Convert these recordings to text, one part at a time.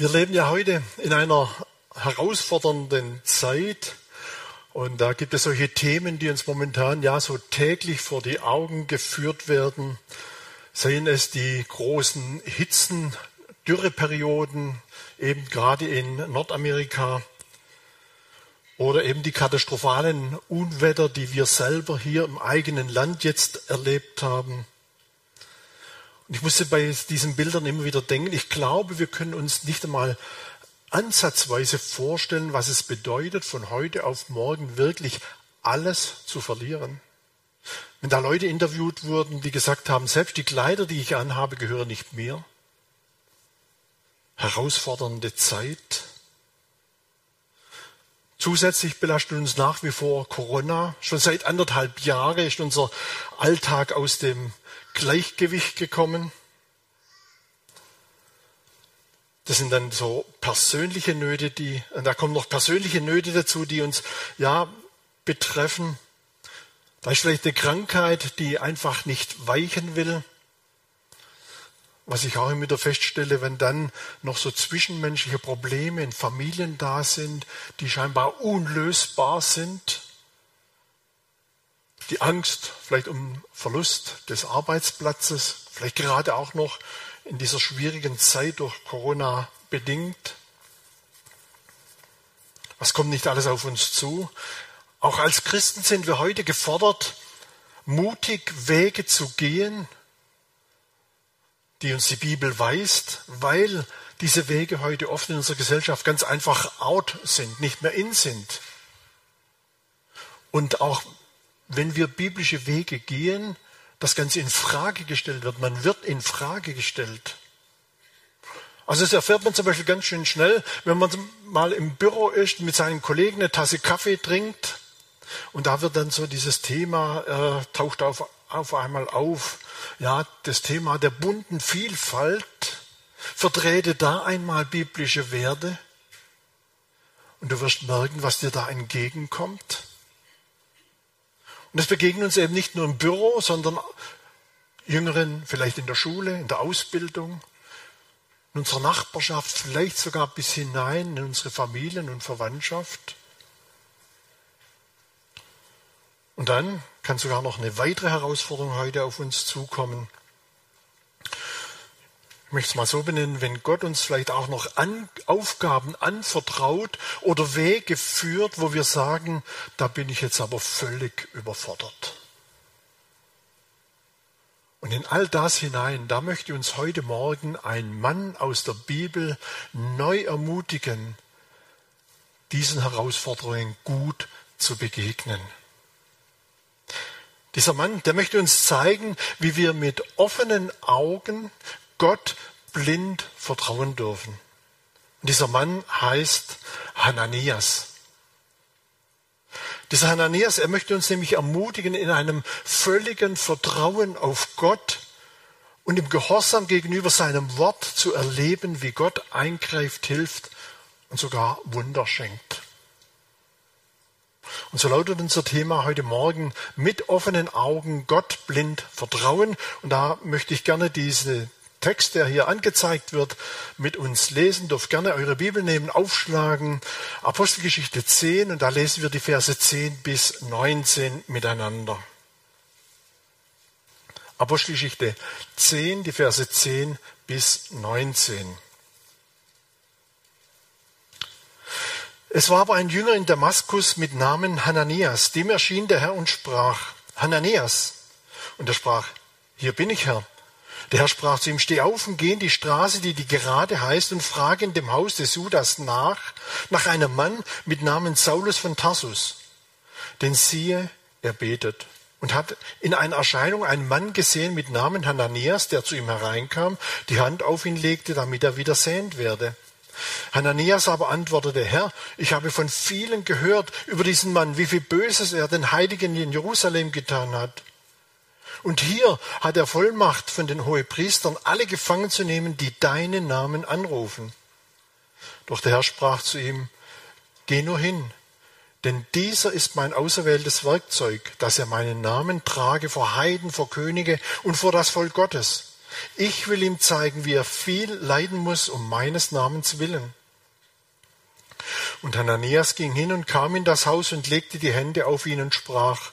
Wir leben ja heute in einer herausfordernden Zeit und da gibt es solche Themen, die uns momentan ja so täglich vor die Augen geführt werden. Seien es die großen Hitzen, Dürreperioden, eben gerade in Nordamerika oder eben die katastrophalen Unwetter, die wir selber hier im eigenen Land jetzt erlebt haben. Ich musste bei diesen Bildern immer wieder denken, ich glaube, wir können uns nicht einmal ansatzweise vorstellen, was es bedeutet, von heute auf morgen wirklich alles zu verlieren. Wenn da Leute interviewt wurden, die gesagt haben, selbst die Kleider, die ich anhabe, gehören nicht mir. Herausfordernde Zeit. Zusätzlich belastet uns nach wie vor Corona. Schon seit anderthalb Jahren ist unser Alltag aus dem Gleichgewicht gekommen. Das sind dann so persönliche Nöte, die, und da kommen noch persönliche Nöte dazu, die uns, ja, betreffen. Da ist vielleicht eine Krankheit, die einfach nicht weichen will. Was ich auch immer wieder feststelle, wenn dann noch so zwischenmenschliche Probleme in Familien da sind, die scheinbar unlösbar sind, die Angst vielleicht um Verlust des Arbeitsplatzes, vielleicht gerade auch noch in dieser schwierigen Zeit durch Corona bedingt. Was kommt nicht alles auf uns zu? Auch als Christen sind wir heute gefordert, mutig Wege zu gehen, die uns die Bibel weist, weil diese Wege heute oft in unserer Gesellschaft ganz einfach out sind, nicht mehr in sind. Und auch wenn wir biblische Wege gehen, das Ganze in Frage gestellt wird. Man wird in Frage gestellt. Also das erfährt man zum Beispiel ganz schön schnell, wenn man mal im Büro ist, mit seinen Kollegen eine Tasse Kaffee trinkt und da wird dann so dieses Thema, äh, taucht auf, auf einmal auf, ja, das Thema der bunten Vielfalt, vertrete da einmal biblische Werte und du wirst merken, was dir da entgegenkommt. Und es begegnet uns eben nicht nur im Büro, sondern Jüngeren vielleicht in der Schule, in der Ausbildung, in unserer Nachbarschaft, vielleicht sogar bis hinein in unsere Familien und Verwandtschaft. Und dann kann sogar noch eine weitere Herausforderung heute auf uns zukommen ich möchte es mal so benennen, wenn Gott uns vielleicht auch noch an, Aufgaben anvertraut oder Wege führt, wo wir sagen, da bin ich jetzt aber völlig überfordert. Und in all das hinein, da möchte uns heute Morgen ein Mann aus der Bibel neu ermutigen, diesen Herausforderungen gut zu begegnen. Dieser Mann, der möchte uns zeigen, wie wir mit offenen Augen Gott blind vertrauen dürfen. Und dieser Mann heißt Hananias. Dieser Hananias, er möchte uns nämlich ermutigen, in einem völligen Vertrauen auf Gott und im Gehorsam gegenüber seinem Wort zu erleben, wie Gott eingreift, hilft und sogar Wunder schenkt. Und so lautet unser Thema heute Morgen mit offenen Augen Gott blind vertrauen. Und da möchte ich gerne diese Text, der hier angezeigt wird, mit uns lesen. Dürft gerne eure Bibel nehmen, aufschlagen. Apostelgeschichte 10 und da lesen wir die Verse 10 bis 19 miteinander. Apostelgeschichte 10, die Verse 10 bis 19. Es war aber ein Jünger in Damaskus mit Namen Hananias. Dem erschien der Herr und sprach, Hananias. Und er sprach, hier bin ich, Herr. Der Herr sprach zu ihm, steh auf und geh in die Straße, die die gerade heißt, und frage in dem Haus des Judas nach, nach einem Mann mit Namen Saulus von Tarsus. Denn siehe, er betet und hat in einer Erscheinung einen Mann gesehen mit Namen Hananias, der zu ihm hereinkam, die Hand auf ihn legte, damit er wieder sehend werde. Hananias aber antwortete, Herr, ich habe von vielen gehört über diesen Mann, wie viel Böses er den Heiligen in Jerusalem getan hat. Und hier hat er Vollmacht von den Hohepriestern, alle gefangen zu nehmen, die deinen Namen anrufen. Doch der Herr sprach zu ihm, Geh nur hin, denn dieser ist mein auserwähltes Werkzeug, dass er meinen Namen trage vor Heiden, vor Könige und vor das Volk Gottes, Ich will ihm zeigen, wie er viel leiden muss um meines Namens willen. Und Hananias ging hin und kam in das Haus und legte die Hände auf ihn und sprach,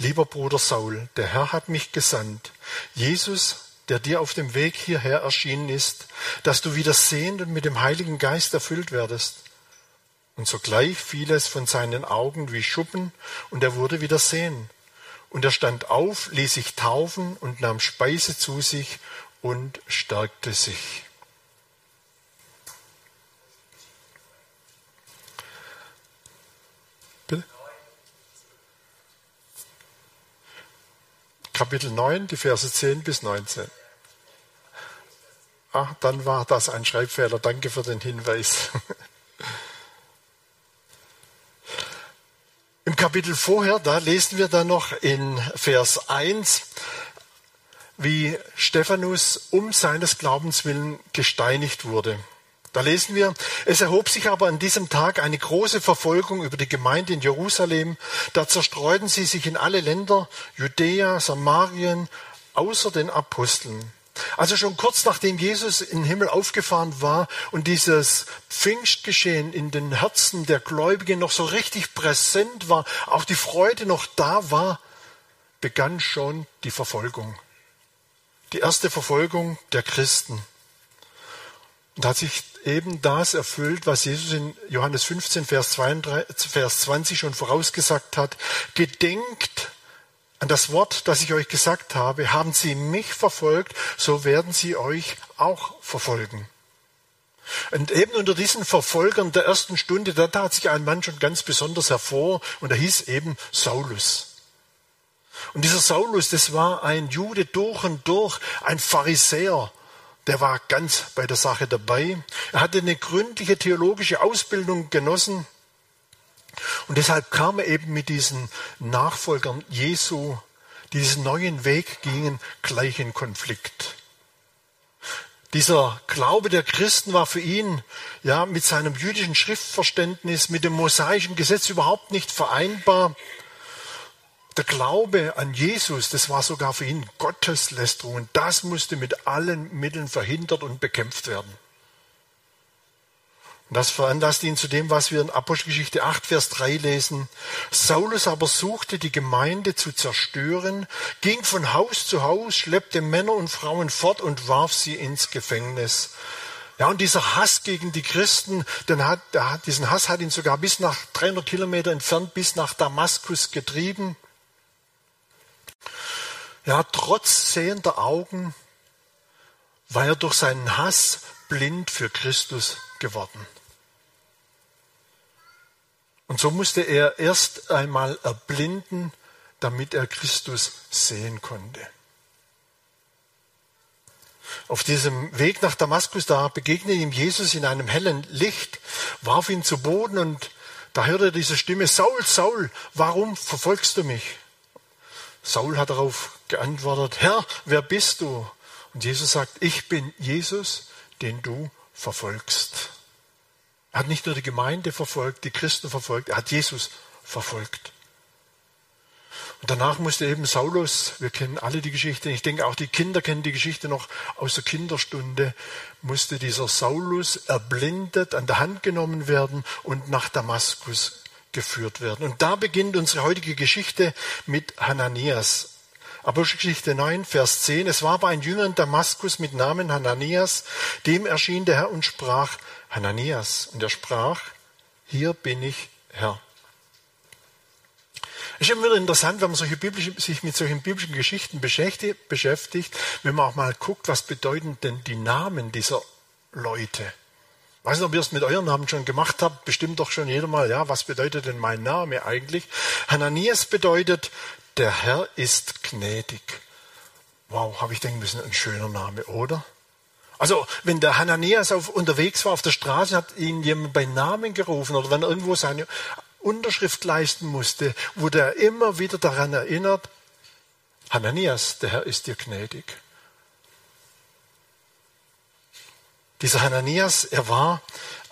Lieber Bruder Saul, der Herr hat mich gesandt. Jesus, der dir auf dem Weg hierher erschienen ist, dass du wieder sehend und mit dem Heiligen Geist erfüllt werdest. Und sogleich fiel es von seinen Augen wie Schuppen, und er wurde wieder sehen. Und er stand auf, ließ sich taufen und nahm Speise zu sich und stärkte sich. Kapitel 9, die Verse 10 bis 19. Ah, dann war das ein Schreibfehler. Danke für den Hinweis. Im Kapitel vorher, da lesen wir dann noch in Vers 1, wie Stephanus um seines Glaubens willen gesteinigt wurde. Da lesen wir, es erhob sich aber an diesem Tag eine große Verfolgung über die Gemeinde in Jerusalem. Da zerstreuten sie sich in alle Länder, Judäa, Samarien, außer den Aposteln. Also schon kurz nachdem Jesus in den Himmel aufgefahren war und dieses Pfingstgeschehen in den Herzen der Gläubigen noch so richtig präsent war, auch die Freude noch da war, begann schon die Verfolgung. Die erste Verfolgung der Christen. Und hat sich eben das erfüllt, was Jesus in Johannes 15, Vers, 32, Vers 20 schon vorausgesagt hat. Gedenkt an das Wort, das ich euch gesagt habe, haben sie mich verfolgt, so werden sie euch auch verfolgen. Und eben unter diesen Verfolgern der ersten Stunde, da tat sich ein Mann schon ganz besonders hervor und er hieß eben Saulus. Und dieser Saulus, das war ein Jude durch und durch, ein Pharisäer, der war ganz bei der Sache dabei. Er hatte eine gründliche theologische Ausbildung genossen und deshalb kam er eben mit diesen Nachfolgern Jesu, die diesen neuen Weg gingen, gleich in Konflikt. Dieser Glaube der Christen war für ihn ja mit seinem jüdischen Schriftverständnis, mit dem mosaischen Gesetz überhaupt nicht vereinbar. Der Glaube an Jesus, das war sogar für ihn Gotteslästerung und das musste mit allen Mitteln verhindert und bekämpft werden. Und das veranlasst ihn zu dem, was wir in Apostelgeschichte 8, Vers 3 lesen. Saulus aber suchte die Gemeinde zu zerstören, ging von Haus zu Haus, schleppte Männer und Frauen fort und warf sie ins Gefängnis. Ja, und dieser Hass gegen die Christen, den hat, diesen Hass hat ihn sogar bis nach 300 Kilometer entfernt, bis nach Damaskus getrieben. Ja, trotz sehender Augen war er durch seinen Hass blind für Christus geworden. Und so musste er erst einmal erblinden, damit er Christus sehen konnte. Auf diesem Weg nach Damaskus, da begegnete ihm Jesus in einem hellen Licht, warf ihn zu Boden und da hörte er diese Stimme, Saul, Saul, warum verfolgst du mich? Saul hat darauf geantwortet, Herr, wer bist du? Und Jesus sagt, ich bin Jesus, den du verfolgst. Er hat nicht nur die Gemeinde verfolgt, die Christen verfolgt, er hat Jesus verfolgt. Und danach musste eben Saulus, wir kennen alle die Geschichte, ich denke auch die Kinder kennen die Geschichte noch aus der Kinderstunde, musste dieser Saulus erblindet an der Hand genommen werden und nach Damaskus geführt werden. Und da beginnt unsere heutige Geschichte mit Hananias. Apostelgeschichte 9, Vers 10. Es war aber ein Jünger in Damaskus mit Namen Hananias, dem erschien der Herr und sprach, Hananias. Und er sprach, hier bin ich Herr. Es ist immer wieder interessant, wenn man sich mit solchen biblischen Geschichten beschäftigt, beschäftigt, wenn man auch mal guckt, was bedeuten denn die Namen dieser Leute. Ich weiß nicht, ob ihr es mit euren Namen schon gemacht habt, bestimmt doch schon jeder mal, ja, was bedeutet denn mein Name eigentlich? Hananias bedeutet, der Herr ist gnädig. Wow, habe ich denken müssen, ein schöner Name, oder? Also, wenn der Hananias auf, unterwegs war auf der Straße, hat ihn jemand bei Namen gerufen oder wenn er irgendwo seine Unterschrift leisten musste, wurde er immer wieder daran erinnert, Hananias, der Herr ist dir gnädig. Dieser Hananias, er war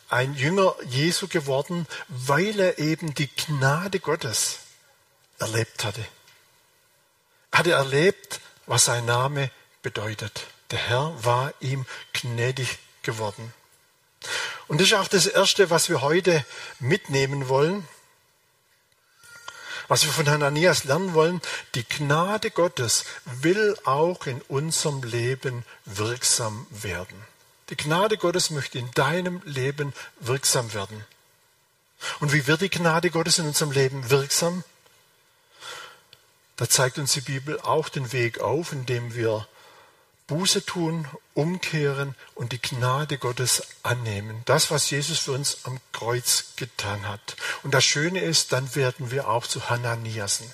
ein Jünger Jesu geworden, weil er eben die Gnade Gottes erlebt hatte. Hatte erlebt, was sein Name bedeutet. Der Herr war ihm gnädig geworden. Und das ist auch das Erste, was wir heute mitnehmen wollen, was wir von Hananias lernen wollen. Die Gnade Gottes will auch in unserem Leben wirksam werden. Die Gnade Gottes möchte in deinem Leben wirksam werden. Und wie wird die Gnade Gottes in unserem Leben wirksam? Da zeigt uns die Bibel auch den Weg auf, indem wir Buße tun, umkehren und die Gnade Gottes annehmen. Das, was Jesus für uns am Kreuz getan hat. Und das Schöne ist, dann werden wir auch zu Hananiasen.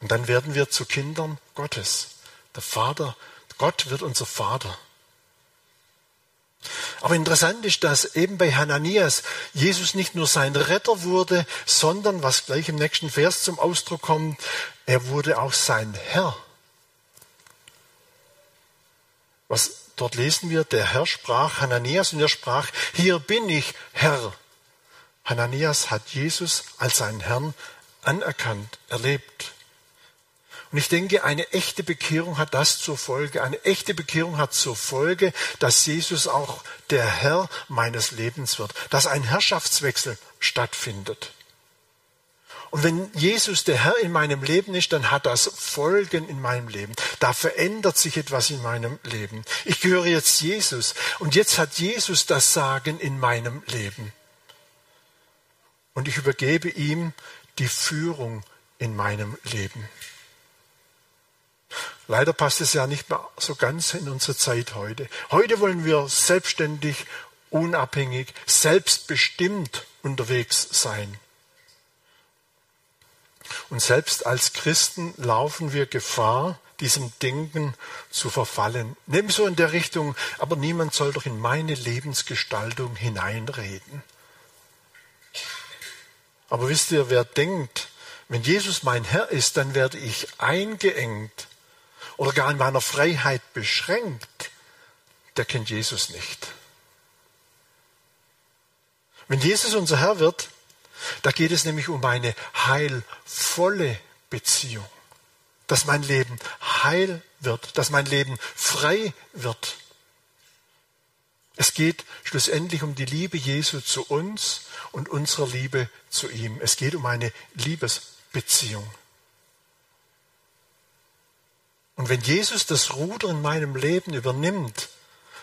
Und dann werden wir zu Kindern Gottes. Der Vater, Gott wird unser Vater. Aber interessant ist, dass eben bei Hananias Jesus nicht nur sein Retter wurde, sondern, was gleich im nächsten Vers zum Ausdruck kommt, er wurde auch sein Herr. Was dort lesen wir, der Herr sprach Hananias und er sprach, hier bin ich, Herr. Hananias hat Jesus als seinen Herrn anerkannt, erlebt. Und ich denke, eine echte Bekehrung hat das zur Folge. Eine echte Bekehrung hat zur Folge, dass Jesus auch der Herr meines Lebens wird, dass ein Herrschaftswechsel stattfindet. Und wenn Jesus der Herr in meinem Leben ist, dann hat das Folgen in meinem Leben. Da verändert sich etwas in meinem Leben. Ich gehöre jetzt Jesus und jetzt hat Jesus das Sagen in meinem Leben. Und ich übergebe ihm die Führung in meinem Leben. Leider passt es ja nicht mehr so ganz in unsere Zeit heute. Heute wollen wir selbstständig, unabhängig, selbstbestimmt unterwegs sein. Und selbst als Christen laufen wir Gefahr, diesem Denken zu verfallen. Nimm so in der Richtung, aber niemand soll doch in meine Lebensgestaltung hineinreden. Aber wisst ihr, wer denkt, wenn Jesus mein Herr ist, dann werde ich eingeengt oder gar in meiner Freiheit beschränkt, der kennt Jesus nicht. Wenn Jesus unser Herr wird, da geht es nämlich um eine heilvolle Beziehung. Dass mein Leben heil wird, dass mein Leben frei wird. Es geht schlussendlich um die Liebe Jesu zu uns und unserer Liebe zu ihm. Es geht um eine Liebesbeziehung. Und wenn Jesus das Ruder in meinem Leben übernimmt,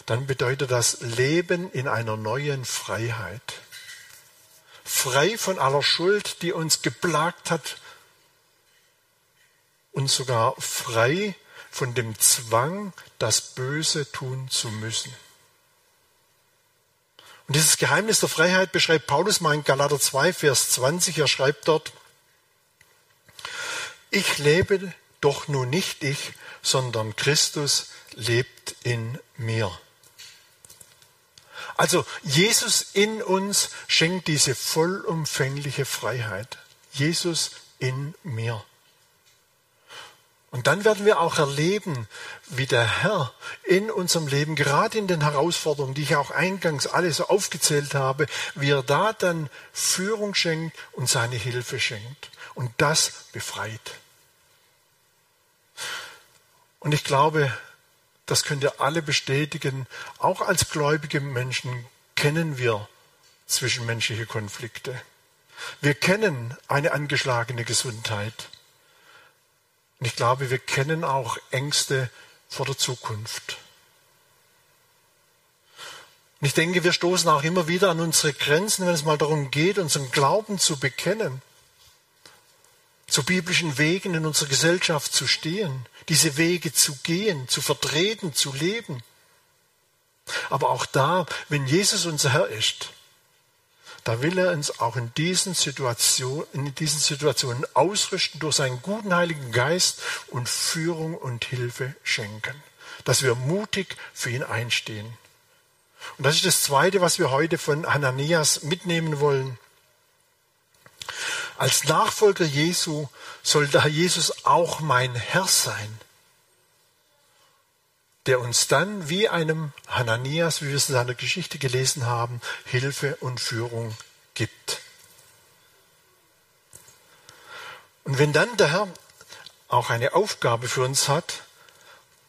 dann bedeutet das Leben in einer neuen Freiheit. Frei von aller Schuld, die uns geplagt hat und sogar frei von dem Zwang, das Böse tun zu müssen. Und dieses Geheimnis der Freiheit beschreibt Paulus mal in Galater 2, Vers 20. Er schreibt dort, ich lebe doch nun nicht ich, sondern Christus lebt in mir. Also Jesus in uns schenkt diese vollumfängliche Freiheit. Jesus in mir. Und dann werden wir auch erleben, wie der Herr in unserem Leben, gerade in den Herausforderungen, die ich auch eingangs alle so aufgezählt habe, wie er da dann Führung schenkt und seine Hilfe schenkt. Und das befreit. Und ich glaube, das könnt ihr alle bestätigen, auch als gläubige Menschen kennen wir zwischenmenschliche Konflikte. Wir kennen eine angeschlagene Gesundheit. Und ich glaube, wir kennen auch Ängste vor der Zukunft. Und ich denke, wir stoßen auch immer wieder an unsere Grenzen, wenn es mal darum geht, unseren Glauben zu bekennen zu biblischen Wegen in unserer Gesellschaft zu stehen, diese Wege zu gehen, zu vertreten, zu leben. Aber auch da, wenn Jesus unser Herr ist, da will er uns auch in diesen Situationen, in diesen Situationen ausrüsten durch seinen guten Heiligen Geist und Führung und Hilfe schenken, dass wir mutig für ihn einstehen. Und das ist das Zweite, was wir heute von Hananias mitnehmen wollen. Als Nachfolger Jesu soll da Jesus auch mein Herr sein, der uns dann wie einem Hananias, wie wir es in seiner Geschichte gelesen haben, Hilfe und Führung gibt. Und wenn dann der Herr auch eine Aufgabe für uns hat,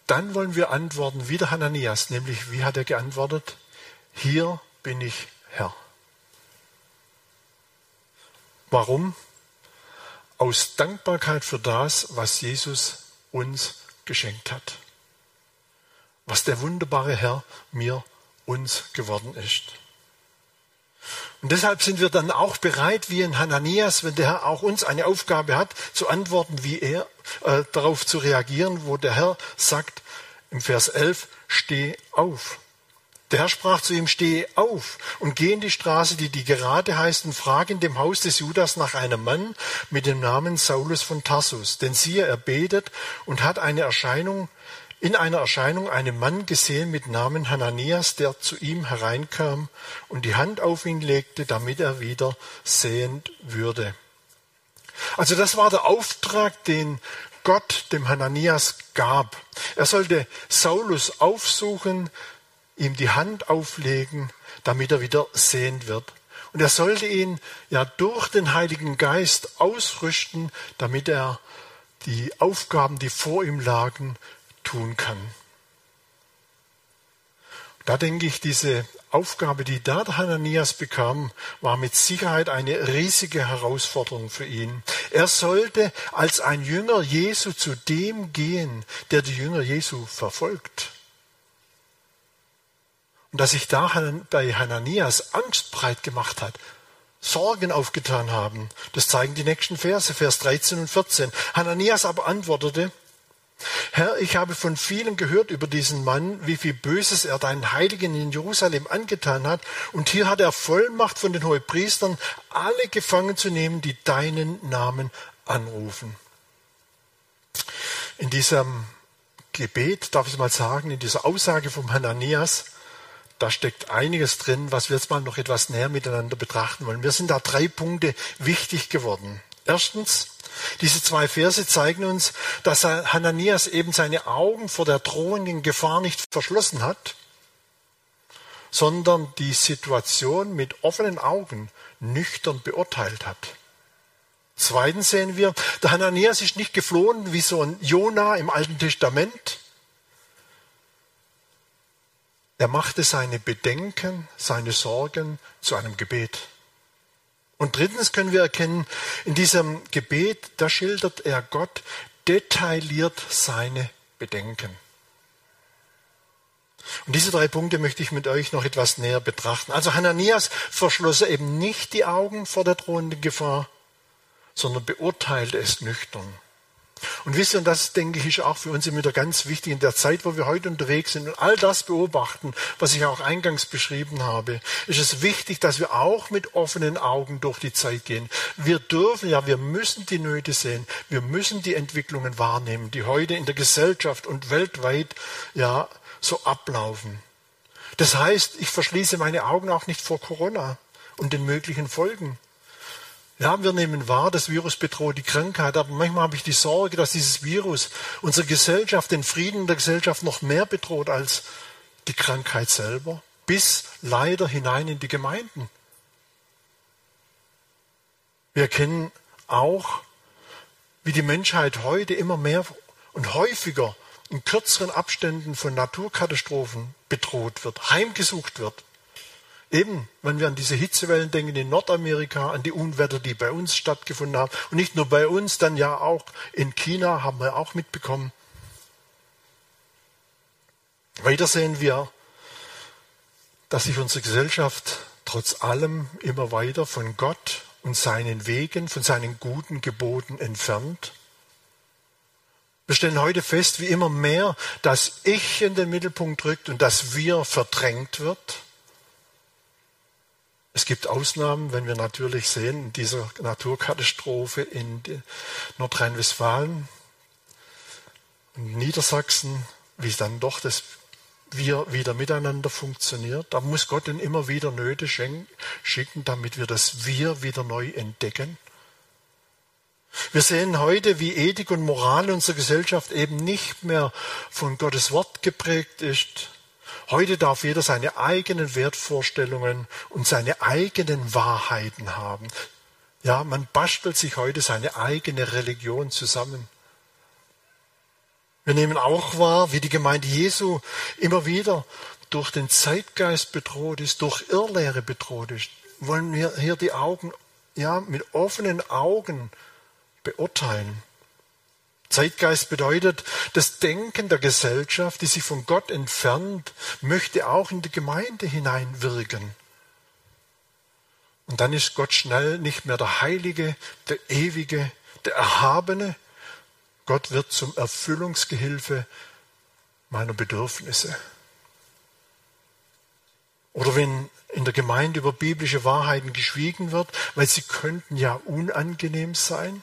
dann wollen wir antworten wie der Hananias, nämlich wie hat er geantwortet? Hier bin ich Herr. Warum? Aus Dankbarkeit für das, was Jesus uns geschenkt hat. Was der wunderbare Herr mir, uns geworden ist. Und deshalb sind wir dann auch bereit, wie in Hananias, wenn der Herr auch uns eine Aufgabe hat, zu antworten, wie er, äh, darauf zu reagieren, wo der Herr sagt im Vers 11, steh auf. Der Herr sprach zu ihm, steh auf und geh in die Straße, die die gerade heißt, und frage in dem Haus des Judas nach einem Mann mit dem Namen Saulus von Tarsus. Denn siehe, er betet und hat eine Erscheinung in einer Erscheinung einen Mann gesehen mit Namen Hananias, der zu ihm hereinkam und die Hand auf ihn legte, damit er wieder sehend würde. Also das war der Auftrag, den Gott dem Hananias gab. Er sollte Saulus aufsuchen, ihm die Hand auflegen, damit er wieder sehend wird. Und er sollte ihn ja durch den Heiligen Geist ausrüsten, damit er die Aufgaben, die vor ihm lagen, tun kann. Da denke ich, diese Aufgabe, die da Hananias bekam, war mit Sicherheit eine riesige Herausforderung für ihn. Er sollte als ein Jünger Jesu zu dem gehen, der die Jünger Jesu verfolgt. Und dass sich da bei Hananias Angst breit gemacht hat, Sorgen aufgetan haben, das zeigen die nächsten Verse, Vers 13 und 14. Hananias aber antwortete, Herr, ich habe von vielen gehört über diesen Mann, wie viel Böses er deinen Heiligen in Jerusalem angetan hat. Und hier hat er Vollmacht von den Hohepriestern, alle gefangen zu nehmen, die deinen Namen anrufen. In diesem Gebet, darf ich mal sagen, in dieser Aussage vom Hananias, da steckt einiges drin, was wir jetzt mal noch etwas näher miteinander betrachten wollen. Mir sind da drei Punkte wichtig geworden. Erstens, diese zwei Verse zeigen uns, dass Hananias eben seine Augen vor der drohenden Gefahr nicht verschlossen hat, sondern die Situation mit offenen Augen nüchtern beurteilt hat. Zweitens sehen wir, der Hananias ist nicht geflohen wie so ein Jona im Alten Testament. Er machte seine Bedenken, seine Sorgen zu einem Gebet. Und drittens können wir erkennen, in diesem Gebet, da schildert er Gott detailliert seine Bedenken. Und diese drei Punkte möchte ich mit euch noch etwas näher betrachten. Also Hananias verschloss eben nicht die Augen vor der drohenden Gefahr, sondern beurteilte es nüchtern. Und wisst ihr, und das denke ich ist auch für uns immer wieder ganz wichtig in der Zeit, wo wir heute unterwegs sind und all das beobachten, was ich auch eingangs beschrieben habe, ist es wichtig, dass wir auch mit offenen Augen durch die Zeit gehen. Wir dürfen, ja, wir müssen die Nöte sehen. Wir müssen die Entwicklungen wahrnehmen, die heute in der Gesellschaft und weltweit, ja, so ablaufen. Das heißt, ich verschließe meine Augen auch nicht vor Corona und den möglichen Folgen. Ja, wir nehmen wahr, das Virus bedroht die Krankheit, aber manchmal habe ich die Sorge, dass dieses Virus unsere Gesellschaft, den Frieden der Gesellschaft noch mehr bedroht als die Krankheit selber, bis leider hinein in die Gemeinden. Wir erkennen auch, wie die Menschheit heute immer mehr und häufiger in kürzeren Abständen von Naturkatastrophen bedroht wird, heimgesucht wird. Eben, wenn wir an diese Hitzewellen denken in Nordamerika, an die Unwetter, die bei uns stattgefunden haben. Und nicht nur bei uns, dann ja auch in China haben wir auch mitbekommen. Weiter sehen wir, dass sich unsere Gesellschaft trotz allem immer weiter von Gott und seinen Wegen, von seinen guten Geboten entfernt. Wir stellen heute fest, wie immer mehr das Ich in den Mittelpunkt rückt und das Wir verdrängt wird. Es gibt Ausnahmen, wenn wir natürlich sehen, in dieser Naturkatastrophe in Nordrhein-Westfalen Niedersachsen, wie dann doch das wir wieder miteinander funktioniert. Da muss Gott dann immer wieder Nöte schicken, damit wir das Wir wieder neu entdecken. Wir sehen heute, wie Ethik und Moral unserer Gesellschaft eben nicht mehr von Gottes Wort geprägt ist, Heute darf jeder seine eigenen Wertvorstellungen und seine eigenen Wahrheiten haben. Ja, man bastelt sich heute seine eigene Religion zusammen. Wir nehmen auch wahr, wie die Gemeinde Jesu immer wieder durch den Zeitgeist bedroht ist, durch Irrlehre bedroht ist. Wollen wir hier die Augen, ja, mit offenen Augen beurteilen. Zeitgeist bedeutet, das Denken der Gesellschaft, die sich von Gott entfernt, möchte auch in die Gemeinde hineinwirken. Und dann ist Gott schnell nicht mehr der Heilige, der Ewige, der Erhabene. Gott wird zum Erfüllungsgehilfe meiner Bedürfnisse. Oder wenn in der Gemeinde über biblische Wahrheiten geschwiegen wird, weil sie könnten ja unangenehm sein.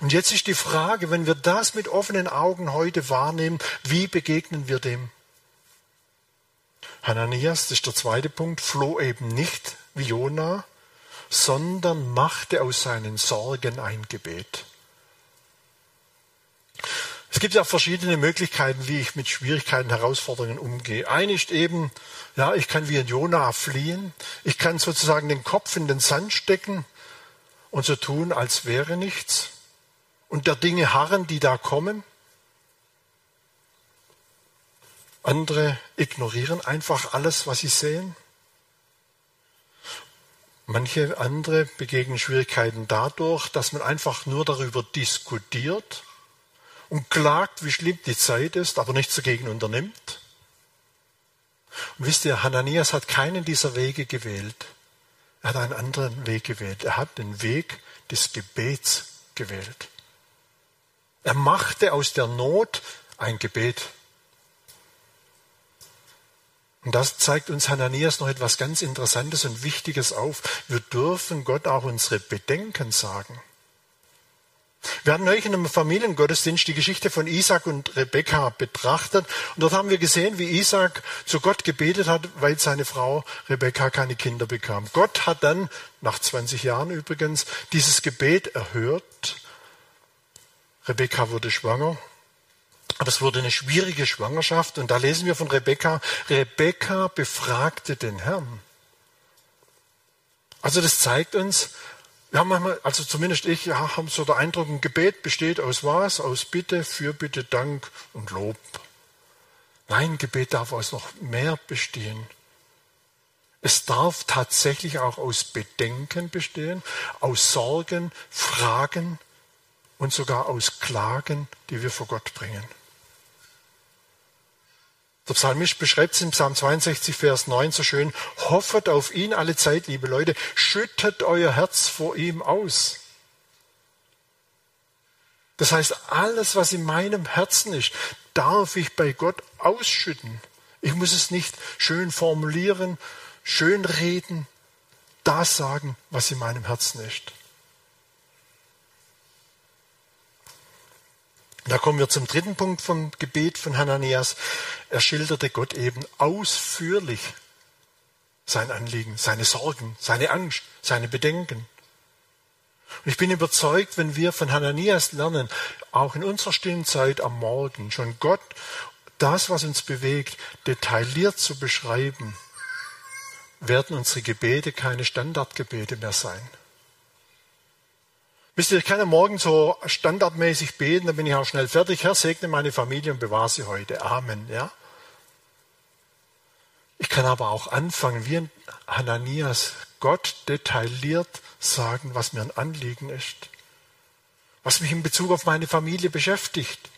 Und jetzt ist die Frage, wenn wir das mit offenen Augen heute wahrnehmen, wie begegnen wir dem? Hananias, das ist der zweite Punkt, floh eben nicht wie Jona, sondern machte aus seinen Sorgen ein Gebet. Es gibt ja verschiedene Möglichkeiten, wie ich mit Schwierigkeiten, Herausforderungen umgehe. Eine ist eben, ja, ich kann wie ein Jona fliehen. Ich kann sozusagen den Kopf in den Sand stecken und so tun, als wäre nichts. Und der Dinge harren, die da kommen. Andere ignorieren einfach alles, was sie sehen. Manche andere begegnen Schwierigkeiten dadurch, dass man einfach nur darüber diskutiert und klagt, wie schlimm die Zeit ist, aber nichts dagegen unternimmt. Und wisst ihr, Hananias hat keinen dieser Wege gewählt. Er hat einen anderen Weg gewählt. Er hat den Weg des Gebets gewählt. Er machte aus der Not ein Gebet. Und das zeigt uns Hananias noch etwas ganz Interessantes und Wichtiges auf. Wir dürfen Gott auch unsere Bedenken sagen. Wir hatten neulich in einem Familiengottesdienst die Geschichte von Isaac und Rebekka betrachtet. Und dort haben wir gesehen, wie Isaac zu Gott gebetet hat, weil seine Frau Rebekka keine Kinder bekam. Gott hat dann, nach 20 Jahren übrigens, dieses Gebet erhört. Rebekka wurde schwanger aber es wurde eine schwierige Schwangerschaft und da lesen wir von Rebekka, Rebekka befragte den Herrn. Also das zeigt uns, wir haben manchmal, also zumindest ich, ja, haben so der Eindruck, ein Gebet besteht aus was? Aus Bitte, Fürbitte, Dank und Lob. Nein, Gebet darf aus noch mehr bestehen. Es darf tatsächlich auch aus Bedenken bestehen, aus Sorgen, Fragen und sogar aus Klagen, die wir vor Gott bringen. Der Psalmist beschreibt es im Psalm 62, Vers 9 so schön, hoffet auf ihn alle Zeit, liebe Leute, schüttet euer Herz vor ihm aus. Das heißt, alles, was in meinem Herzen ist, darf ich bei Gott ausschütten. Ich muss es nicht schön formulieren, schön reden, das sagen, was in meinem Herzen ist. Da kommen wir zum dritten Punkt vom Gebet von Hananias. Er schilderte Gott eben ausführlich sein Anliegen, seine Sorgen, seine Angst, seine Bedenken. Und ich bin überzeugt, wenn wir von Hananias lernen, auch in unserer stillen Zeit am Morgen schon Gott, das, was uns bewegt, detailliert zu beschreiben, werden unsere Gebete keine Standardgebete mehr sein. Wisst ihr, ich kann ja morgen so standardmäßig beten, dann bin ich auch schnell fertig. Herr, segne meine Familie und bewahre sie heute. Amen, ja. Ich kann aber auch anfangen, wie Hananias, Gott detailliert sagen, was mir ein Anliegen ist. Was mich in Bezug auf meine Familie beschäftigt.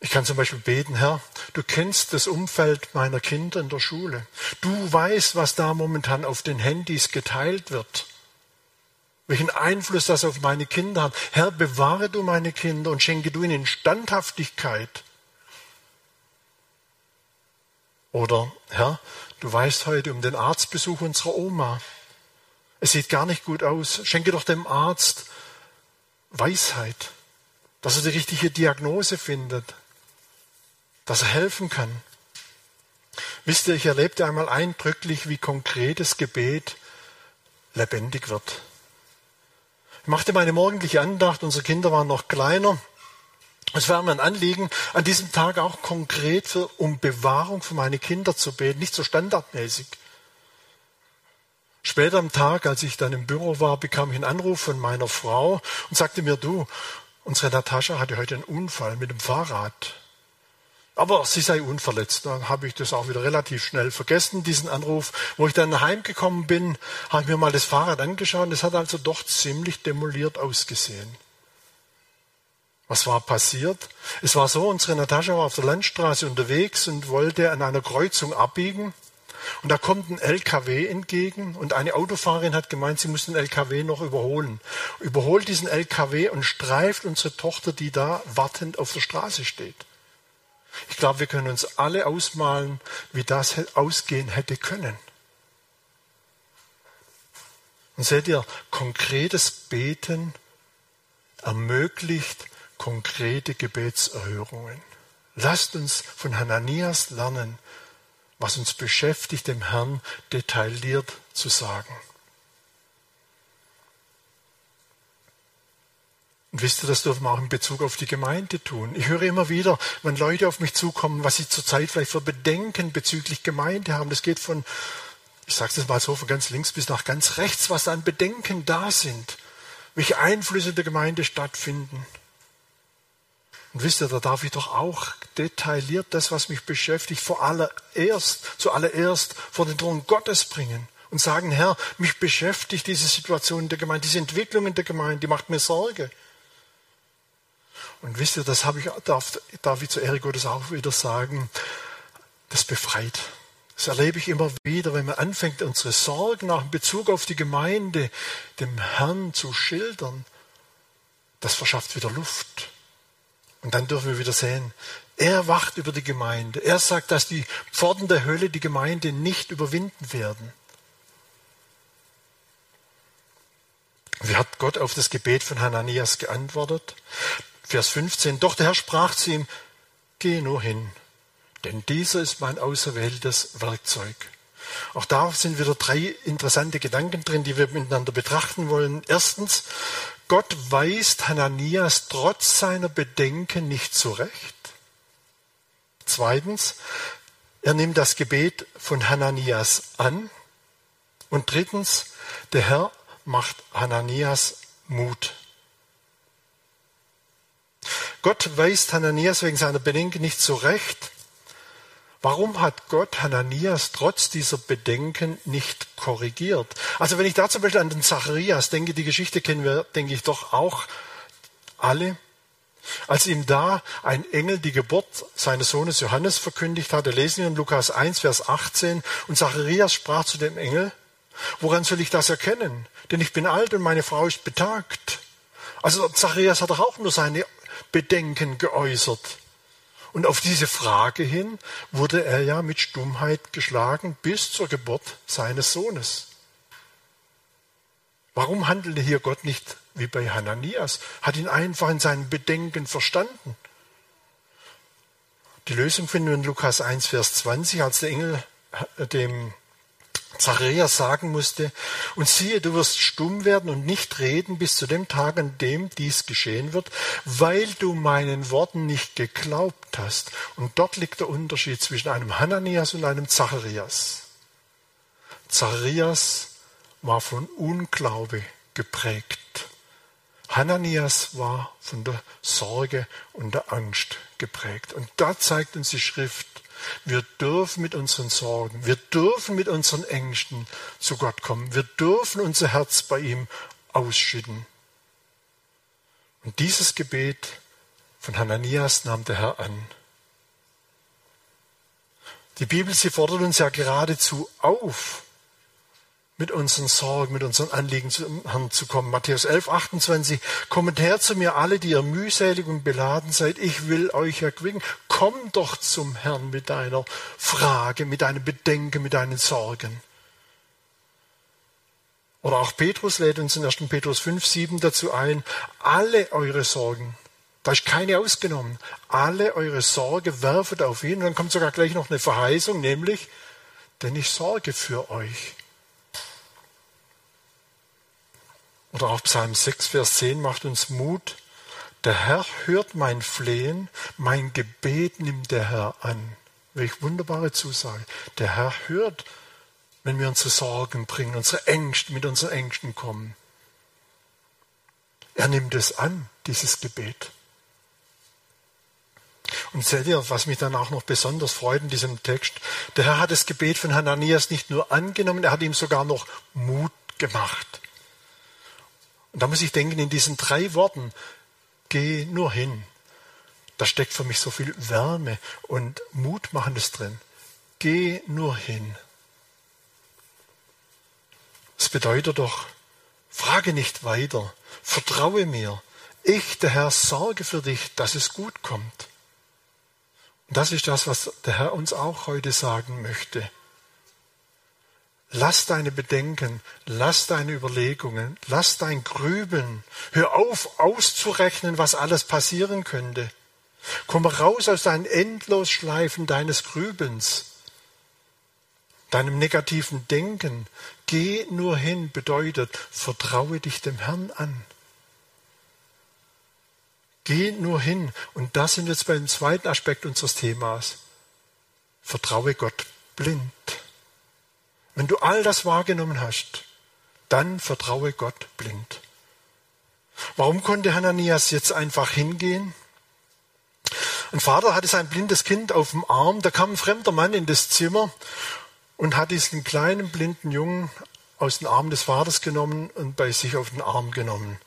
Ich kann zum Beispiel beten, Herr, du kennst das Umfeld meiner Kinder in der Schule. Du weißt, was da momentan auf den Handys geteilt wird welchen Einfluss das auf meine Kinder hat. Herr, bewahre du meine Kinder und schenke du ihnen Standhaftigkeit. Oder, Herr, du weißt heute um den Arztbesuch unserer Oma. Es sieht gar nicht gut aus. Schenke doch dem Arzt Weisheit, dass er die richtige Diagnose findet, dass er helfen kann. Wisst ihr, ich erlebte einmal eindrücklich, wie konkretes Gebet lebendig wird. Ich machte meine morgendliche Andacht, unsere Kinder waren noch kleiner. Es war mir ein Anliegen, an diesem Tag auch konkret für, um Bewahrung für meine Kinder zu beten, nicht so standardmäßig. Später am Tag, als ich dann im Büro war, bekam ich einen Anruf von meiner Frau und sagte mir, du, Unsere Natascha hatte heute einen Unfall mit dem Fahrrad. Aber sie sei unverletzt. Dann habe ich das auch wieder relativ schnell vergessen, diesen Anruf. Wo ich dann heimgekommen bin, habe ich mir mal das Fahrrad angeschaut. Es hat also doch ziemlich demoliert ausgesehen. Was war passiert? Es war so, unsere Natascha war auf der Landstraße unterwegs und wollte an einer Kreuzung abbiegen. Und da kommt ein LKW entgegen und eine Autofahrerin hat gemeint, sie muss den LKW noch überholen. Überholt diesen LKW und streift unsere Tochter, die da wartend auf der Straße steht. Ich glaube, wir können uns alle ausmalen, wie das ausgehen hätte können. Und seht ihr, konkretes Beten ermöglicht konkrete Gebetserhörungen. Lasst uns von Hananias lernen, was uns beschäftigt, dem Herrn detailliert zu sagen. Und wisst ihr, das dürfen wir auch in Bezug auf die Gemeinde tun. Ich höre immer wieder, wenn Leute auf mich zukommen, was sie zurzeit vielleicht für Bedenken bezüglich Gemeinde haben. Das geht von, ich sage es mal so, von ganz links bis nach ganz rechts, was an Bedenken da sind, welche Einflüsse in der Gemeinde stattfinden. Und wisst ihr, da darf ich doch auch detailliert das, was mich beschäftigt, vor allererst, zuallererst vor den Thron Gottes bringen und sagen, Herr, mich beschäftigt diese Situation in der Gemeinde, diese Entwicklung in der Gemeinde, die macht mir Sorge. Und wisst ihr, das ich, darf, darf ich zur Ehre Gottes auch wieder sagen, das befreit. Das erlebe ich immer wieder, wenn man anfängt, unsere Sorgen in Bezug auf die Gemeinde dem Herrn zu schildern. Das verschafft wieder Luft. Und dann dürfen wir wieder sehen, er wacht über die Gemeinde. Er sagt, dass die Pforten der Hölle die Gemeinde nicht überwinden werden. Wie hat Gott auf das Gebet von Hananias geantwortet? Vers 15. Doch der Herr sprach zu ihm, geh nur hin, denn dieser ist mein auserwähltes Werkzeug. Auch da sind wieder drei interessante Gedanken drin, die wir miteinander betrachten wollen. Erstens, Gott weist Hananias trotz seiner Bedenken nicht zurecht. Zweitens, er nimmt das Gebet von Hananias an. Und drittens, der Herr macht Hananias Mut. Gott weist Hananias wegen seiner Bedenken nicht zurecht. Warum hat Gott Hananias trotz dieser Bedenken nicht korrigiert? Also wenn ich da zum Beispiel an den Zacharias denke, die Geschichte kennen wir, denke ich doch auch alle. Als ihm da ein Engel die Geburt seines Sohnes Johannes verkündigt hatte, lesen wir in Lukas 1, Vers 18, und Zacharias sprach zu dem Engel, woran soll ich das erkennen? Denn ich bin alt und meine Frau ist betagt. Also Zacharias hat doch auch nur seine Bedenken geäußert. Und auf diese Frage hin wurde er ja mit Stummheit geschlagen bis zur Geburt seines Sohnes. Warum handelte hier Gott nicht wie bei Hananias? Hat ihn einfach in seinen Bedenken verstanden. Die Lösung finden wir in Lukas 1, Vers 20, als der Engel dem Zacharias sagen musste, und siehe, du wirst stumm werden und nicht reden bis zu dem Tag, an dem dies geschehen wird, weil du meinen Worten nicht geglaubt hast. Und dort liegt der Unterschied zwischen einem Hananias und einem Zacharias. Zacharias war von Unglaube geprägt. Hananias war von der Sorge und der Angst geprägt. Und da zeigt uns die Schrift, wir dürfen mit unseren Sorgen, wir dürfen mit unseren Ängsten zu Gott kommen. Wir dürfen unser Herz bei ihm ausschütten. Und dieses Gebet von Hananias nahm der Herr an. Die Bibel, sie fordert uns ja geradezu auf, mit unseren Sorgen, mit unseren Anliegen zum Herrn zu kommen. Matthäus 11, 28. Kommt her zu mir alle, die ihr mühselig und beladen seid. Ich will euch erquicken. Komm doch zum Herrn mit deiner Frage, mit deinen Bedenken, mit deinen Sorgen. Oder auch Petrus lädt uns in 1. Petrus 5, 7 dazu ein, alle eure Sorgen, da ist keine ausgenommen, alle eure Sorge werfet auf ihn. Und dann kommt sogar gleich noch eine Verheißung, nämlich, denn ich sorge für euch. Oder auch Psalm 6, Vers 10 macht uns Mut. Der Herr hört mein Flehen, mein Gebet nimmt der Herr an. Welch wunderbare Zusage. Der Herr hört, wenn wir unsere Sorgen bringen, unsere Ängste, mit unseren Ängsten kommen. Er nimmt es an, dieses Gebet. Und seht ihr, was mich dann auch noch besonders freut in diesem Text? Der Herr hat das Gebet von Hananias nicht nur angenommen, er hat ihm sogar noch Mut gemacht. Und da muss ich denken, in diesen drei Worten, geh nur hin. Da steckt für mich so viel Wärme und Mutmachendes drin. Geh nur hin. Das bedeutet doch, frage nicht weiter, vertraue mir. Ich, der Herr, sorge für dich, dass es gut kommt. Und das ist das, was der Herr uns auch heute sagen möchte. Lass deine Bedenken, lass deine Überlegungen, lass dein Grübeln. Hör auf, auszurechnen, was alles passieren könnte. Komm raus aus deinen Endlosschleifen deines Grübelns, deinem negativen Denken. Geh nur hin bedeutet, vertraue dich dem Herrn an. Geh nur hin. Und das sind jetzt beim zweiten Aspekt unseres Themas. Vertraue Gott blind. Wenn du all das wahrgenommen hast, dann vertraue Gott blind. Warum konnte Hananias jetzt einfach hingehen? Ein Vater hatte sein blindes Kind auf dem Arm, da kam ein fremder Mann in das Zimmer und hat diesen kleinen blinden Jungen aus dem Arm des Vaters genommen und bei sich auf den Arm genommen.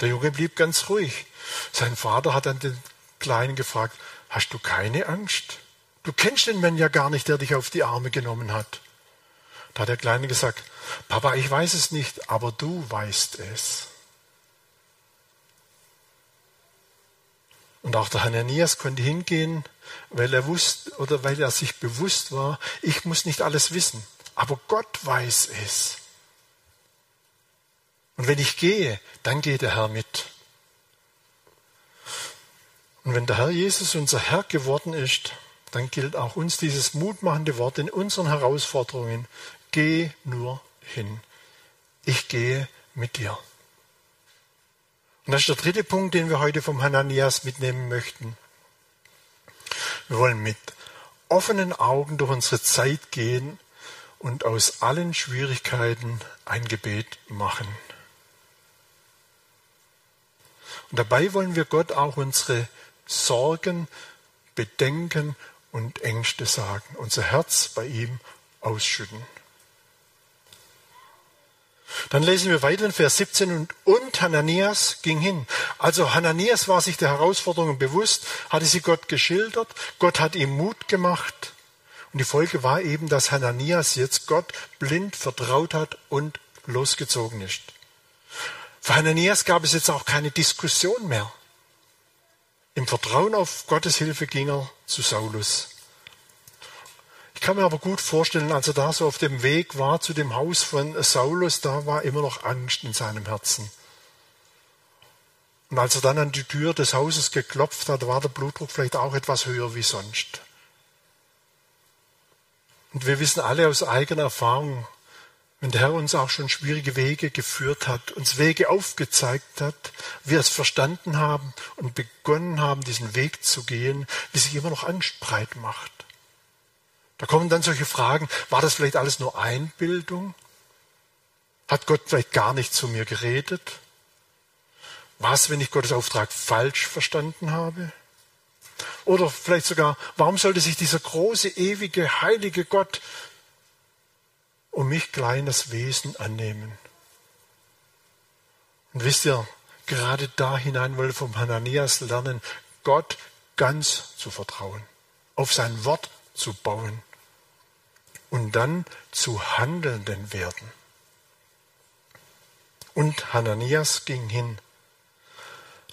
Der Junge blieb ganz ruhig. Sein Vater hat dann den Kleinen gefragt, hast du keine Angst? Du kennst den Mann ja gar nicht, der dich auf die Arme genommen hat. Hat der Kleine gesagt, Papa, ich weiß es nicht, aber du weißt es. Und auch der Hananias konnte hingehen, weil er wusste oder weil er sich bewusst war, ich muss nicht alles wissen, aber Gott weiß es. Und wenn ich gehe, dann geht der Herr mit. Und wenn der Herr Jesus unser Herr geworden ist, dann gilt auch uns dieses mutmachende Wort in unseren Herausforderungen. Geh nur hin. Ich gehe mit dir. Und das ist der dritte Punkt, den wir heute vom Hananias mitnehmen möchten. Wir wollen mit offenen Augen durch unsere Zeit gehen und aus allen Schwierigkeiten ein Gebet machen. Und dabei wollen wir Gott auch unsere Sorgen, Bedenken und Ängste sagen, unser Herz bei ihm ausschütten. Dann lesen wir weiter in Vers 17 und, und Hananias ging hin. Also Hananias war sich der Herausforderungen bewusst, hatte sie Gott geschildert, Gott hat ihm Mut gemacht und die Folge war eben, dass Hananias jetzt Gott blind vertraut hat und losgezogen ist. Für Hananias gab es jetzt auch keine Diskussion mehr. Im Vertrauen auf Gottes Hilfe ging er zu Saulus. Ich kann mir aber gut vorstellen, als er da so auf dem Weg war zu dem Haus von Saulus, da war immer noch Angst in seinem Herzen. Und als er dann an die Tür des Hauses geklopft hat, war der Blutdruck vielleicht auch etwas höher wie sonst. Und wir wissen alle aus eigener Erfahrung, wenn der Herr uns auch schon schwierige Wege geführt hat, uns Wege aufgezeigt hat, wir es verstanden haben und begonnen haben, diesen Weg zu gehen, wie sich immer noch Angst breit macht. Da kommen dann solche Fragen, war das vielleicht alles nur Einbildung? Hat Gott vielleicht gar nicht zu mir geredet? Was, wenn ich Gottes Auftrag falsch verstanden habe? Oder vielleicht sogar, warum sollte sich dieser große, ewige, heilige Gott um mich kleines Wesen annehmen? Und wisst ihr, gerade da hinein wollte vom Hananias lernen, Gott ganz zu vertrauen, auf sein Wort zu bauen und dann zu Handelnden werden. Und Hananias ging hin.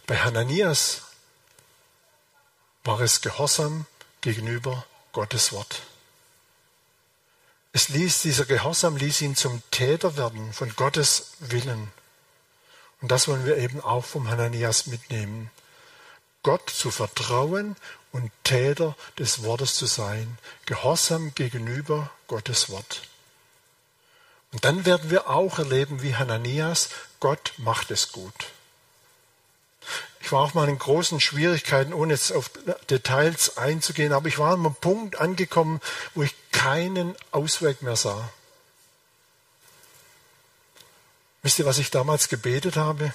Bei Hananias war es Gehorsam gegenüber Gottes Wort. Es ließ, dieser Gehorsam ließ ihn zum Täter werden von Gottes Willen. Und das wollen wir eben auch vom Hananias mitnehmen. Gott zu vertrauen und Täter des Wortes zu sein, gehorsam gegenüber Gottes Wort. Und dann werden wir auch erleben, wie Hananias, Gott macht es gut. Ich war auch mal in großen Schwierigkeiten, ohne jetzt auf Details einzugehen, aber ich war an einem Punkt angekommen, wo ich keinen Ausweg mehr sah. Wisst ihr, was ich damals gebetet habe?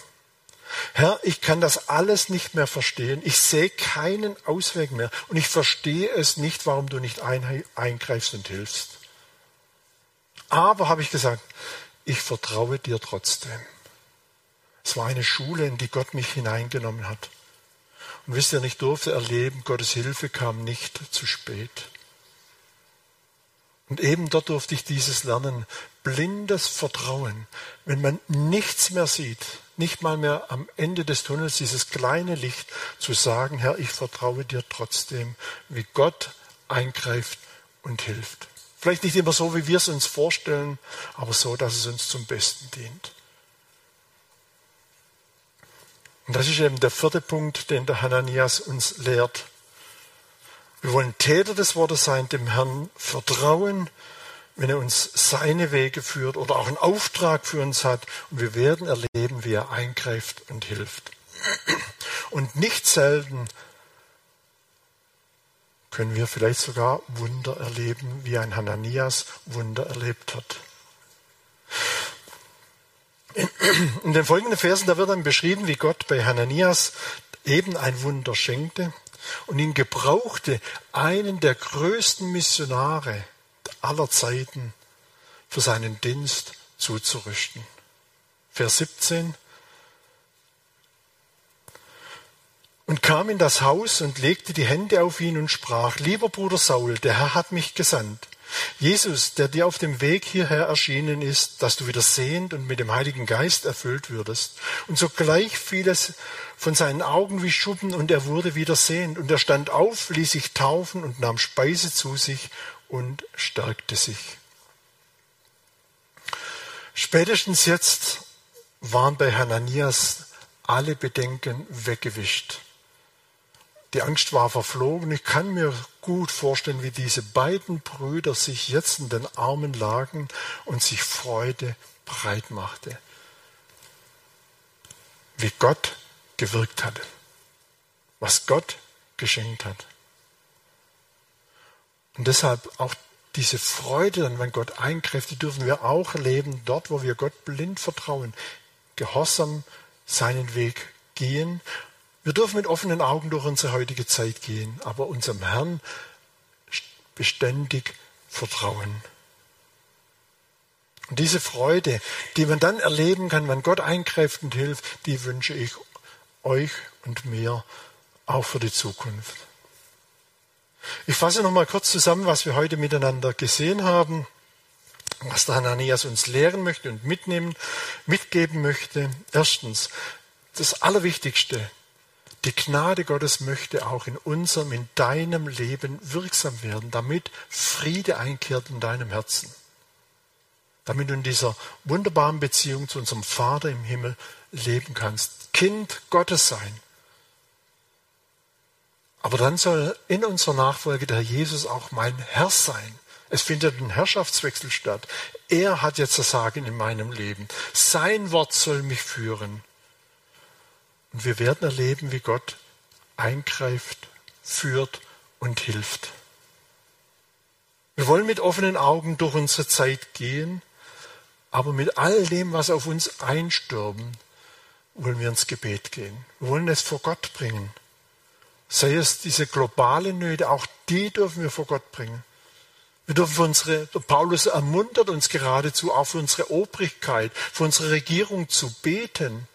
Herr, ich kann das alles nicht mehr verstehen. Ich sehe keinen Ausweg mehr. Und ich verstehe es nicht, warum du nicht eingreifst und hilfst. Aber, habe ich gesagt, ich vertraue dir trotzdem. Es war eine Schule, in die Gott mich hineingenommen hat. Und wisst ihr, ich durfte erleben, Gottes Hilfe kam nicht zu spät. Und eben dort durfte ich dieses lernen, blindes Vertrauen, wenn man nichts mehr sieht, nicht mal mehr am Ende des Tunnels dieses kleine Licht, zu sagen, Herr, ich vertraue dir trotzdem, wie Gott eingreift und hilft. Vielleicht nicht immer so, wie wir es uns vorstellen, aber so, dass es uns zum Besten dient. Und das ist eben der vierte Punkt, den der Hananias uns lehrt. Wir wollen Täter des Wortes sein, dem Herrn vertrauen, wenn er uns seine Wege führt oder auch einen Auftrag für uns hat. Und wir werden erleben, wie er eingreift und hilft. Und nicht selten können wir vielleicht sogar Wunder erleben, wie ein Hananias Wunder erlebt hat. In den folgenden Versen, da wird dann beschrieben, wie Gott bei Hananias eben ein Wunder schenkte und ihn gebrauchte, einen der größten Missionare aller Zeiten für seinen Dienst zuzurüsten. Vers 17. Und kam in das Haus und legte die Hände auf ihn und sprach, lieber Bruder Saul, der Herr hat mich gesandt. Jesus, der dir auf dem Weg hierher erschienen ist, dass du wieder sehend und mit dem Heiligen Geist erfüllt würdest. Und sogleich fiel es von seinen Augen wie Schuppen und er wurde wieder sehend. Und er stand auf, ließ sich taufen und nahm Speise zu sich und stärkte sich. Spätestens jetzt waren bei Hananias alle Bedenken weggewischt. Die Angst war verflogen. Ich kann mir gut vorstellen, wie diese beiden Brüder sich jetzt in den Armen lagen und sich Freude breit machte. Wie Gott gewirkt hatte. Was Gott geschenkt hat. Und deshalb auch diese Freude, dann, wenn Gott eingreift, die dürfen wir auch leben, dort, wo wir Gott blind vertrauen, gehorsam seinen Weg gehen. Wir dürfen mit offenen Augen durch unsere heutige Zeit gehen, aber unserem Herrn beständig vertrauen. Und diese Freude, die man dann erleben kann, wenn Gott eingreift und hilft, die wünsche ich euch und mir auch für die Zukunft. Ich fasse noch mal kurz zusammen, was wir heute miteinander gesehen haben, was der Hananias uns lehren möchte und mitnehmen, mitgeben möchte. Erstens, das Allerwichtigste, die Gnade Gottes möchte auch in unserem, in deinem Leben wirksam werden, damit Friede einkehrt in deinem Herzen. Damit du in dieser wunderbaren Beziehung zu unserem Vater im Himmel leben kannst. Kind Gottes sein. Aber dann soll in unserer Nachfolge der Jesus auch mein Herr sein. Es findet ein Herrschaftswechsel statt. Er hat jetzt das Sagen in meinem Leben. Sein Wort soll mich führen. Und wir werden erleben, wie Gott eingreift, führt und hilft. Wir wollen mit offenen Augen durch unsere Zeit gehen, aber mit all dem, was auf uns einstürben, wollen wir ins Gebet gehen. Wir wollen es vor Gott bringen. Sei es diese globale Nöte, auch die dürfen wir vor Gott bringen. Wir dürfen unsere, Paulus ermuntert uns geradezu auch für unsere Obrigkeit, für unsere Regierung zu beten.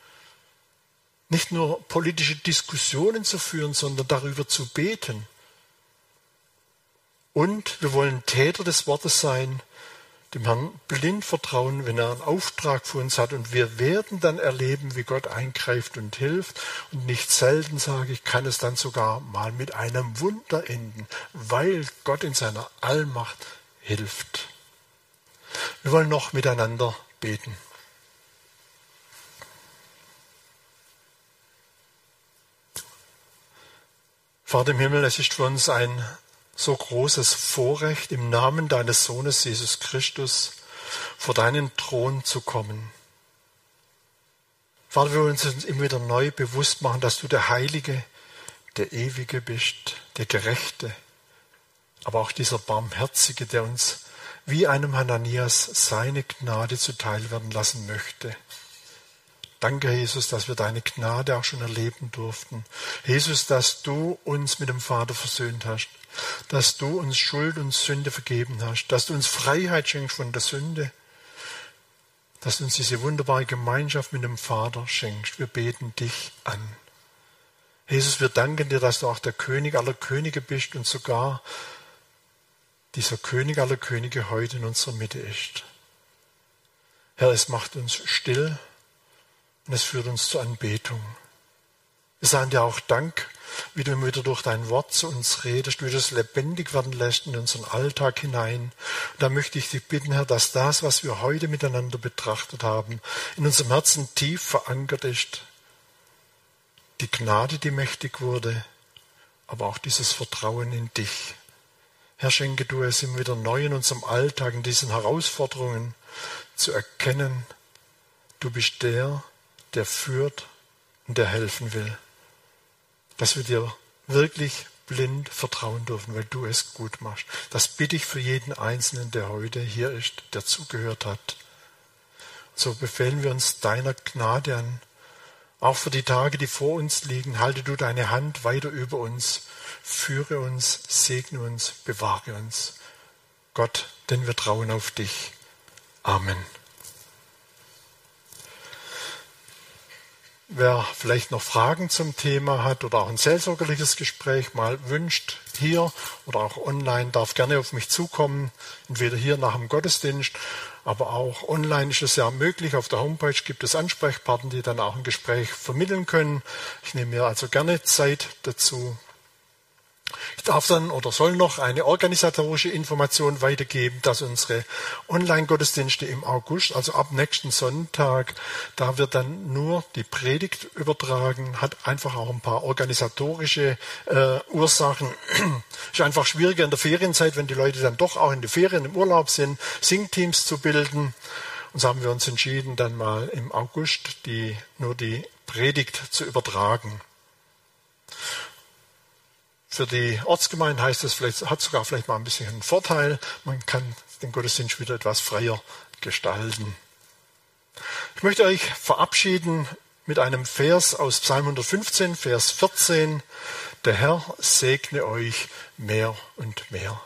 Nicht nur politische Diskussionen zu führen, sondern darüber zu beten. Und wir wollen Täter des Wortes sein, dem Herrn blind vertrauen, wenn er einen Auftrag für uns hat. Und wir werden dann erleben, wie Gott eingreift und hilft. Und nicht selten sage ich, kann es dann sogar mal mit einem Wunder enden, weil Gott in seiner Allmacht hilft. Wir wollen noch miteinander beten. Vater im Himmel, es ist für uns ein so großes Vorrecht, im Namen deines Sohnes Jesus Christus vor deinen Thron zu kommen. Vater, wir wollen uns immer wieder neu bewusst machen, dass du der Heilige, der Ewige bist, der Gerechte, aber auch dieser Barmherzige, der uns wie einem Hananias seine Gnade zuteil werden lassen möchte. Danke, Jesus, dass wir deine Gnade auch schon erleben durften. Jesus, dass du uns mit dem Vater versöhnt hast, dass du uns Schuld und Sünde vergeben hast, dass du uns Freiheit schenkst von der Sünde, dass du uns diese wunderbare Gemeinschaft mit dem Vater schenkst. Wir beten dich an. Jesus, wir danken dir, dass du auch der König aller Könige bist und sogar dieser König aller Könige heute in unserer Mitte ist. Herr, es macht uns still und es führt uns zur Anbetung. Wir sagen dir auch Dank, wie du immer wieder durch dein Wort zu uns redest, wie du es lebendig werden lässt in unseren Alltag hinein. Und da möchte ich dich bitten, Herr, dass das, was wir heute miteinander betrachtet haben, in unserem Herzen tief verankert ist. Die Gnade, die mächtig wurde, aber auch dieses Vertrauen in dich. Herr, schenke du es immer wieder neu in unserem Alltag, in diesen Herausforderungen zu erkennen, du bist der, der führt und der helfen will. Dass wir dir wirklich blind vertrauen dürfen, weil du es gut machst. Das bitte ich für jeden Einzelnen, der heute hier ist, der zugehört hat. So befehlen wir uns deiner Gnade an. Auch für die Tage, die vor uns liegen, halte du deine Hand weiter über uns Führe uns, segne uns, bewahre uns. Gott, denn wir trauen auf dich. Amen. Wer vielleicht noch Fragen zum Thema hat oder auch ein seelsorgerliches Gespräch mal wünscht, hier oder auch online, darf gerne auf mich zukommen. Entweder hier nach dem Gottesdienst, aber auch online ist es ja möglich. Auf der Homepage gibt es Ansprechpartner, die dann auch ein Gespräch vermitteln können. Ich nehme mir also gerne Zeit dazu. Ich darf dann oder soll noch eine organisatorische Information weitergeben, dass unsere Online-Gottesdienste im August, also ab nächsten Sonntag, da wird dann nur die Predigt übertragen, hat einfach auch ein paar organisatorische äh, Ursachen. Ist einfach schwieriger in der Ferienzeit, wenn die Leute dann doch auch in die Ferien im Urlaub sind, Singteams zu bilden. Und so haben wir uns entschieden, dann mal im August die, nur die Predigt zu übertragen. Für die Ortsgemeinde heißt es vielleicht, hat sogar vielleicht mal ein bisschen einen Vorteil. Man kann den Gottesdienst wieder etwas freier gestalten. Ich möchte euch verabschieden mit einem Vers aus Psalm 115, Vers 14. Der Herr segne euch mehr und mehr.